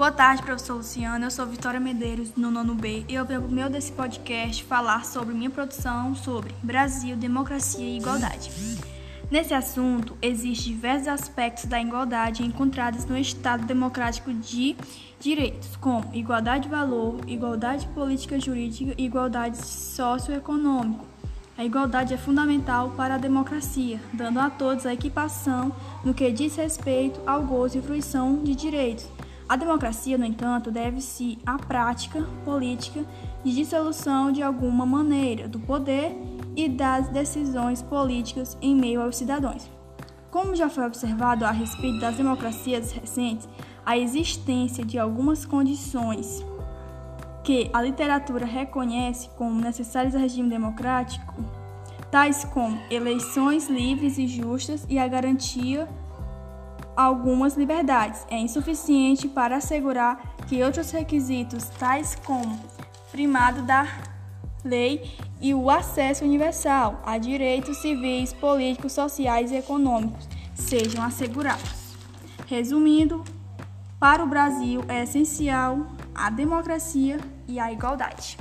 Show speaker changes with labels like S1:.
S1: Boa tarde, professor Luciano. Eu sou Vitória Medeiros, no nono B, e eu venho meio desse podcast falar sobre minha produção sobre Brasil, democracia e igualdade. Nesse assunto, existem diversos aspectos da igualdade encontrados no Estado Democrático de Direitos, como igualdade de valor, igualdade política jurídica e igualdade socioeconômica. A igualdade é fundamental para a democracia, dando a todos a equipação no que diz respeito ao gozo e fruição de direitos a democracia, no entanto, deve-se à prática política de dissolução de alguma maneira do poder e das decisões políticas em meio aos cidadãos. Como já foi observado a respeito das democracias recentes, a existência de algumas condições que a literatura reconhece como necessárias ao regime democrático, tais como eleições livres e justas e a garantia algumas liberdades. É insuficiente para assegurar que outros requisitos, tais como primado da lei e o acesso universal a direitos civis, políticos, sociais e econômicos, sejam assegurados. Resumindo, para o Brasil é essencial a democracia e a igualdade.